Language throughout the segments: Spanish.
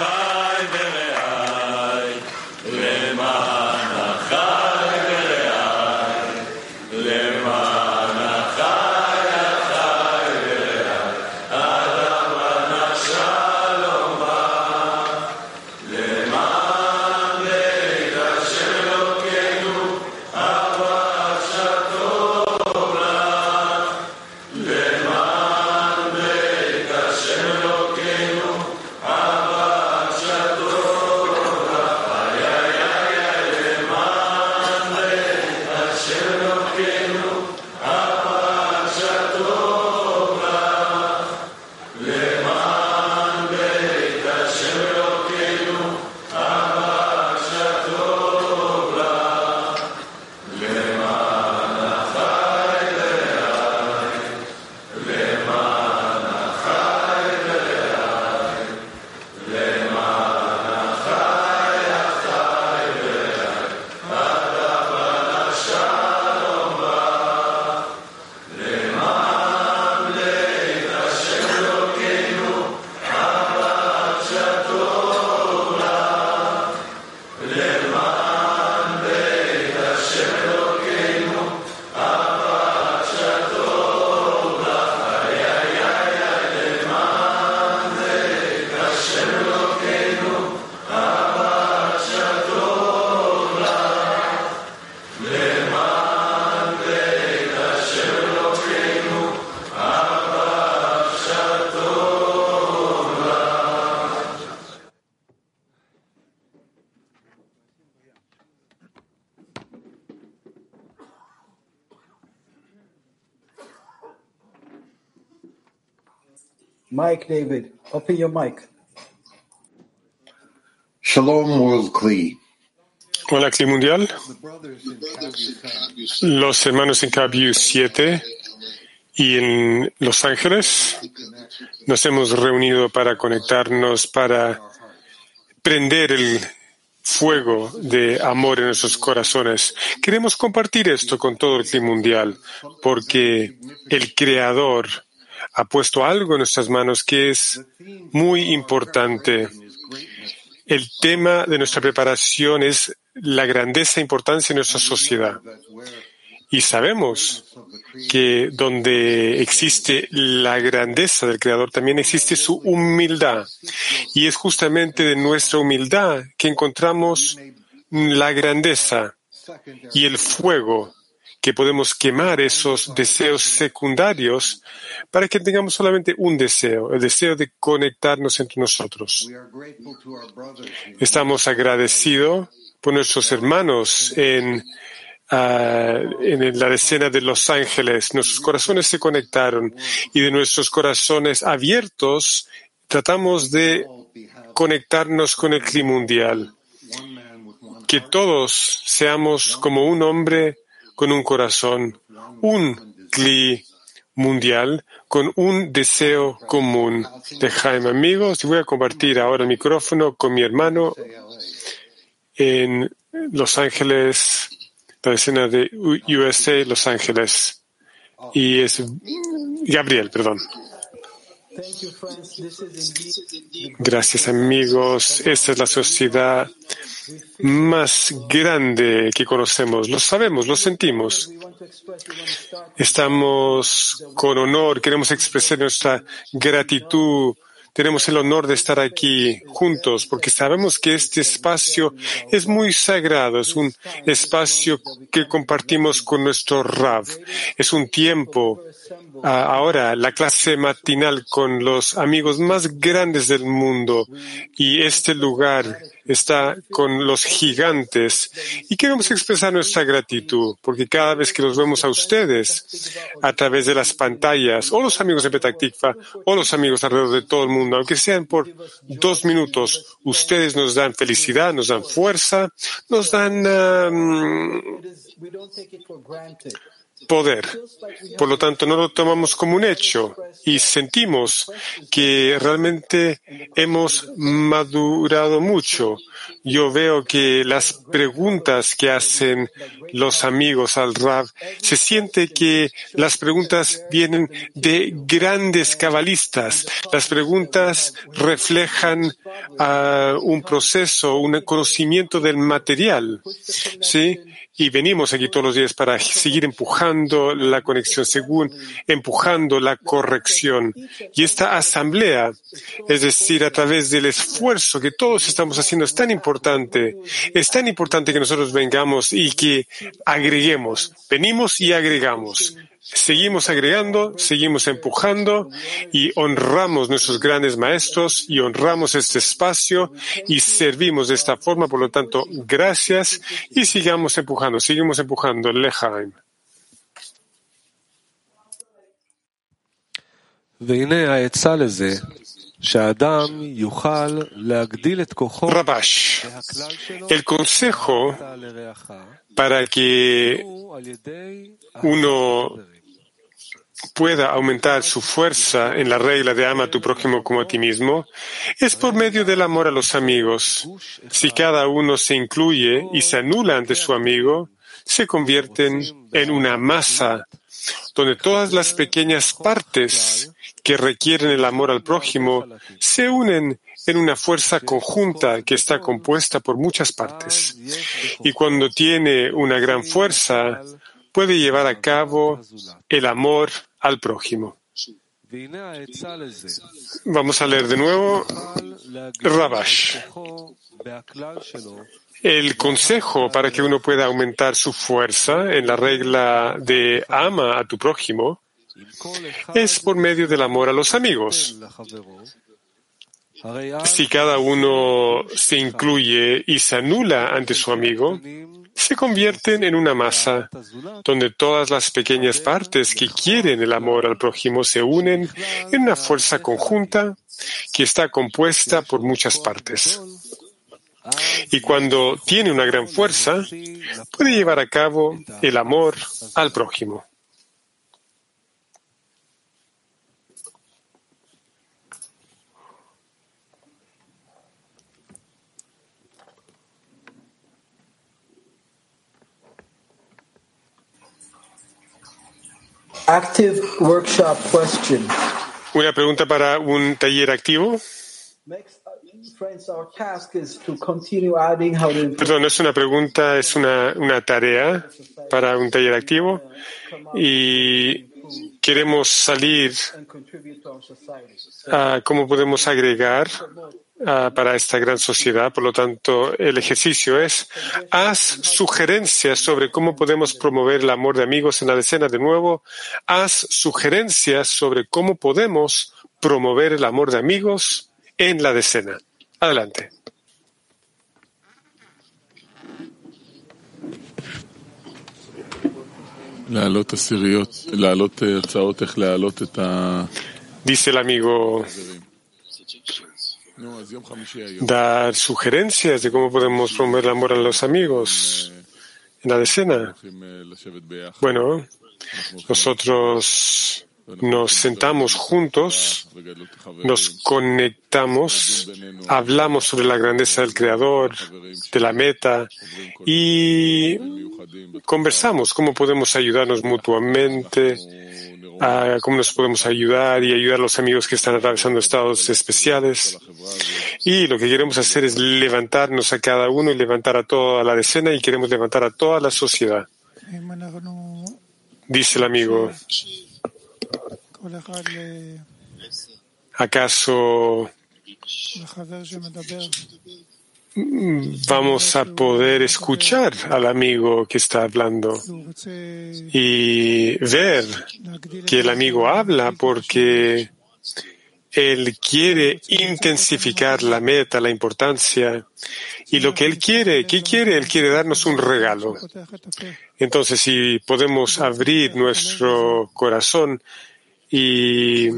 Bye. Mike David, open your mic. Shalom World Kli. Hola, Cli Mundial. Los hermanos en Cabiu 7 y en Los Ángeles nos hemos reunido para conectarnos, para prender el fuego de amor en nuestros corazones. Queremos compartir esto con todo el Cli Mundial porque el Creador ha puesto algo en nuestras manos que es muy importante. El tema de nuestra preparación es la grandeza e importancia de nuestra sociedad. Y sabemos que donde existe la grandeza del Creador también existe su humildad. Y es justamente de nuestra humildad que encontramos la grandeza y el fuego que podemos quemar esos deseos secundarios para que tengamos solamente un deseo, el deseo de conectarnos entre nosotros. Estamos agradecidos por nuestros hermanos en, ah, en la escena de Los Ángeles. Nuestros corazones se conectaron y de nuestros corazones abiertos tratamos de conectarnos con el clima mundial. Que todos seamos como un hombre con un corazón, un cli mundial, con un deseo común de Jaime. Amigos, voy a compartir ahora el micrófono con mi hermano en Los Ángeles, la escena de USA, Los Ángeles. Y es Gabriel, perdón. Gracias amigos. Esta es la sociedad más grande que conocemos. Lo sabemos, lo sentimos. Estamos con honor, queremos expresar nuestra gratitud tenemos el honor de estar aquí juntos porque sabemos que este espacio es muy sagrado, es un espacio que compartimos con nuestro Rav. Es un tiempo, ahora, la clase matinal con los amigos más grandes del mundo y este lugar está con los gigantes. Y queremos expresar nuestra gratitud porque cada vez que los vemos a ustedes a través de las pantallas o los amigos de Petactikva o los amigos alrededor de todo el mundo, aunque sean por dos minutos, ustedes nos dan felicidad, nos dan fuerza, nos dan poder. Por lo tanto, no lo tomamos como un hecho y sentimos que realmente hemos madurado mucho. Yo veo que las preguntas que hacen los amigos al Rab, se siente que las preguntas vienen de grandes cabalistas. Las preguntas reflejan uh, un proceso, un conocimiento del material. ¿Sí? Y venimos aquí todos los días para seguir empujando la conexión, según empujando la corrección. Y esta asamblea, es decir, a través del esfuerzo que todos estamos haciendo, es tan importante, es tan importante que nosotros vengamos y que agreguemos, venimos y agregamos. Seguimos agregando, seguimos empujando y honramos nuestros grandes maestros y honramos este espacio y servimos de esta forma. Por lo tanto, gracias y sigamos empujando, seguimos empujando. Lejaim. Rabash, el consejo para que uno pueda aumentar su fuerza en la regla de ama a tu prójimo como a ti mismo es por medio del amor a los amigos. Si cada uno se incluye y se anula ante su amigo, se convierten en una masa donde todas las pequeñas partes que requieren el amor al prójimo se unen en una fuerza conjunta que está compuesta por muchas partes. Y cuando tiene una gran fuerza, puede llevar a cabo el amor al prójimo. Vamos a leer de nuevo Rabash. El consejo para que uno pueda aumentar su fuerza en la regla de ama a tu prójimo es por medio del amor a los amigos. Si cada uno se incluye y se anula ante su amigo, se convierten en una masa donde todas las pequeñas partes que quieren el amor al prójimo se unen en una fuerza conjunta que está compuesta por muchas partes. Y cuando tiene una gran fuerza, puede llevar a cabo el amor al prójimo. Active workshop question. Una pregunta para un taller activo. Perdón, no es una pregunta, es una, una tarea para un taller activo y queremos salir a cómo podemos agregar Ah, para esta gran sociedad. Por lo tanto, el ejercicio es, haz sugerencias sobre cómo podemos promover el amor de amigos en la decena. De nuevo, haz sugerencias sobre cómo podemos promover el amor de amigos en la decena. Adelante. Dice el amigo dar sugerencias de cómo podemos promover el amor a los amigos en la decena. Bueno, nosotros nos sentamos juntos, nos conectamos, hablamos sobre la grandeza del Creador, de la meta y conversamos cómo podemos ayudarnos mutuamente cómo nos podemos ayudar y ayudar a los amigos que están atravesando estados especiales. Y lo que queremos hacer es levantarnos a cada uno y levantar a toda la decena y queremos levantar a toda la sociedad. Dice el amigo, ¿acaso vamos a poder escuchar al amigo que está hablando y ver que el amigo habla porque él quiere intensificar la meta, la importancia y lo que él quiere. ¿Qué quiere? Él quiere darnos un regalo. Entonces, si podemos abrir nuestro corazón y,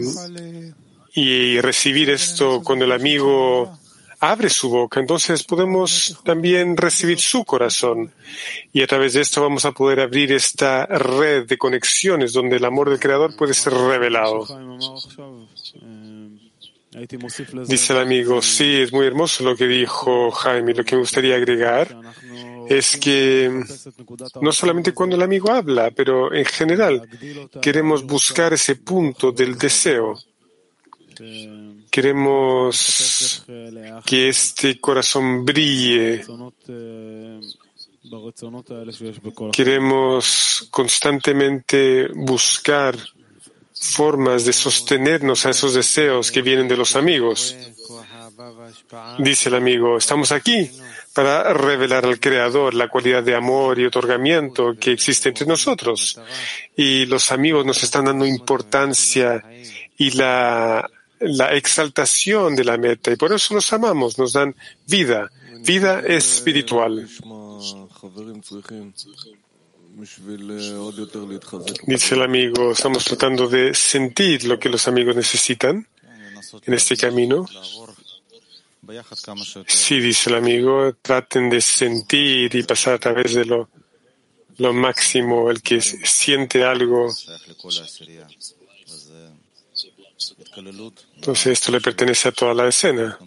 y recibir esto cuando el amigo abre su boca, entonces podemos también recibir su corazón. Y a través de esto vamos a poder abrir esta red de conexiones donde el amor del Creador puede ser revelado. Dice el amigo, sí, es muy hermoso lo que dijo Jaime. Lo que me gustaría agregar es que no solamente cuando el amigo habla, pero en general queremos buscar ese punto del deseo. Queremos que este corazón brille. Queremos constantemente buscar formas de sostenernos a esos deseos que vienen de los amigos. Dice el amigo, estamos aquí para revelar al Creador la cualidad de amor y otorgamiento que existe entre nosotros. Y los amigos nos están dando importancia y la, la exaltación de la meta. Y por eso los amamos, nos dan vida, vida espiritual. Dice el amigo, estamos tratando de sentir lo que los amigos necesitan en este camino. Sí, dice el amigo, traten de sentir y pasar a través de lo, lo máximo, el que siente algo. Entonces esto le pertenece a toda la escena.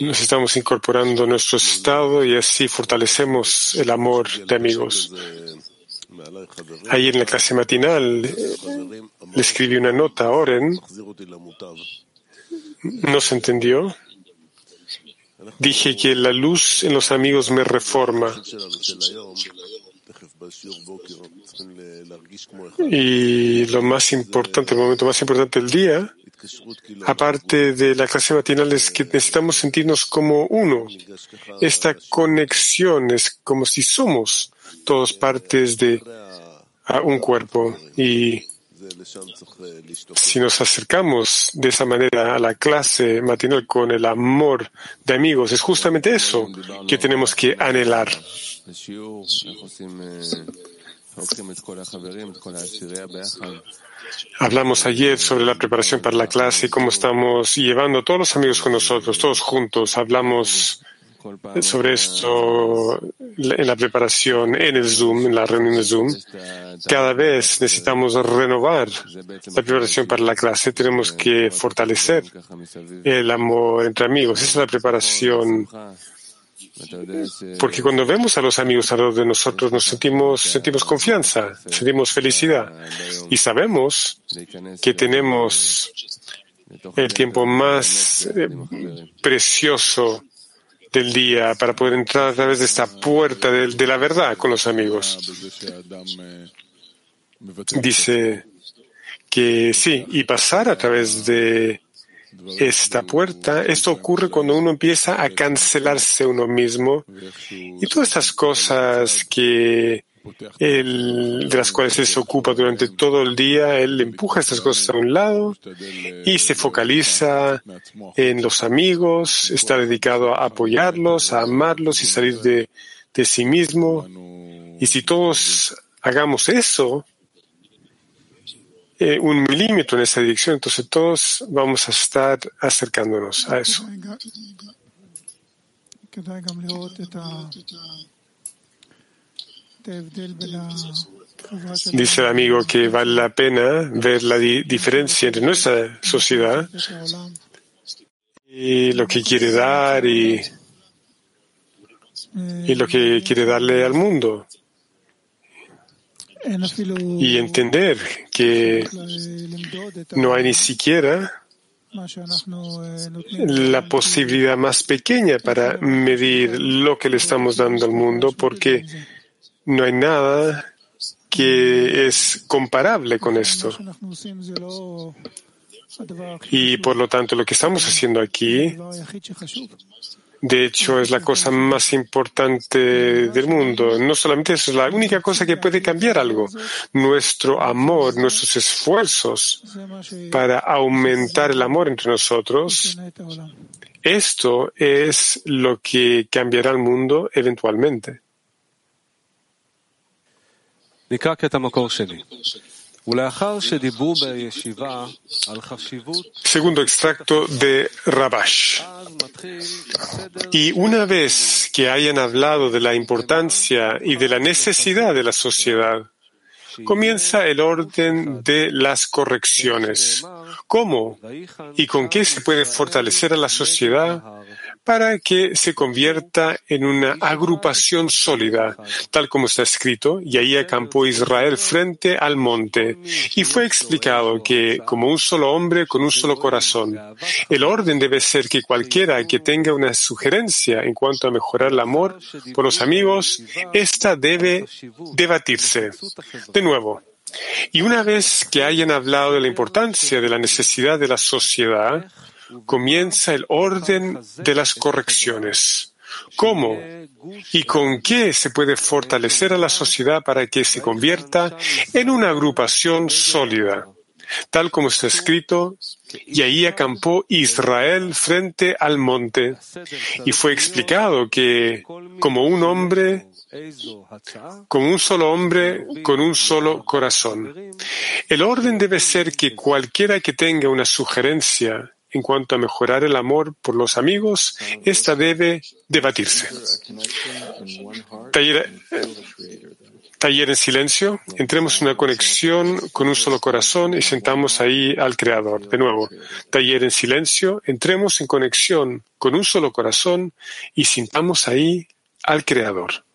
Nos estamos incorporando a nuestro estado y así fortalecemos el amor de amigos. Ahí en la clase matinal le escribí una nota a Oren no se entendió. Dije que la luz en los amigos me reforma. Y lo más importante, el momento más importante del día, aparte de la clase matinal, es que necesitamos sentirnos como uno. Esta conexión es como si somos todos partes de un cuerpo. Y si nos acercamos de esa manera a la clase matinal con el amor de amigos, es justamente eso que tenemos que anhelar. Hablamos ayer sobre la preparación para la clase y cómo estamos llevando a todos los amigos con nosotros, todos juntos. Hablamos sobre esto en la preparación, en el Zoom, en la reunión de Zoom. Cada vez necesitamos renovar la preparación para la clase. Tenemos que fortalecer el amor entre amigos. Esa es la preparación. Porque cuando vemos a los amigos alrededor de nosotros, nos sentimos, sentimos confianza, sentimos felicidad. Y sabemos que tenemos el tiempo más eh, precioso del día para poder entrar a través de esta puerta de, la verdad con los amigos. Dice que sí, y pasar a través de esta puerta, esto ocurre cuando uno empieza a cancelarse uno mismo y todas estas cosas que de las cuales él se ocupa durante todo el día, él empuja estas cosas a un lado y se focaliza en los amigos, está dedicado a apoyarlos, a amarlos y salir de, de sí mismo. Y si todos hagamos eso, eh, un milímetro en esa dirección, entonces todos vamos a estar acercándonos a eso. Dice el amigo que vale la pena ver la diferencia entre nuestra sociedad y lo que quiere dar y, y lo que quiere darle al mundo. Y entender que no hay ni siquiera la posibilidad más pequeña para medir lo que le estamos dando al mundo, porque no hay nada que es comparable con esto. Y por lo tanto, lo que estamos haciendo aquí, de hecho, es la cosa más importante del mundo. No solamente eso, es la única cosa que puede cambiar algo. Nuestro amor, nuestros esfuerzos para aumentar el amor entre nosotros, esto es lo que cambiará el mundo eventualmente. Segundo extracto de Rabash. Y una vez que hayan hablado de la importancia y de la necesidad de la sociedad, comienza el orden de las correcciones. ¿Cómo y con qué se puede fortalecer a la sociedad para que se convierta en una agrupación sólida, tal como está escrito, y ahí acampó Israel frente al monte, y fue explicado que, como un solo hombre con un solo corazón, el orden debe ser que cualquiera que tenga una sugerencia en cuanto a mejorar el amor por los amigos, esta debe debatirse. De nuevo, y una vez que hayan hablado de la importancia de la necesidad de la sociedad, comienza el orden de las correcciones. ¿Cómo y con qué se puede fortalecer a la sociedad para que se convierta en una agrupación sólida? Tal como está escrito, y ahí acampó Israel frente al monte, y fue explicado que como un hombre como un solo hombre, con un solo corazón. El orden debe ser que cualquiera que tenga una sugerencia en cuanto a mejorar el amor por los amigos, esta debe debatirse. Taller, taller en silencio. Entremos en una conexión con un solo corazón y sentamos ahí al Creador. De nuevo, taller en silencio. Entremos en conexión con un solo corazón y sintamos ahí al Creador.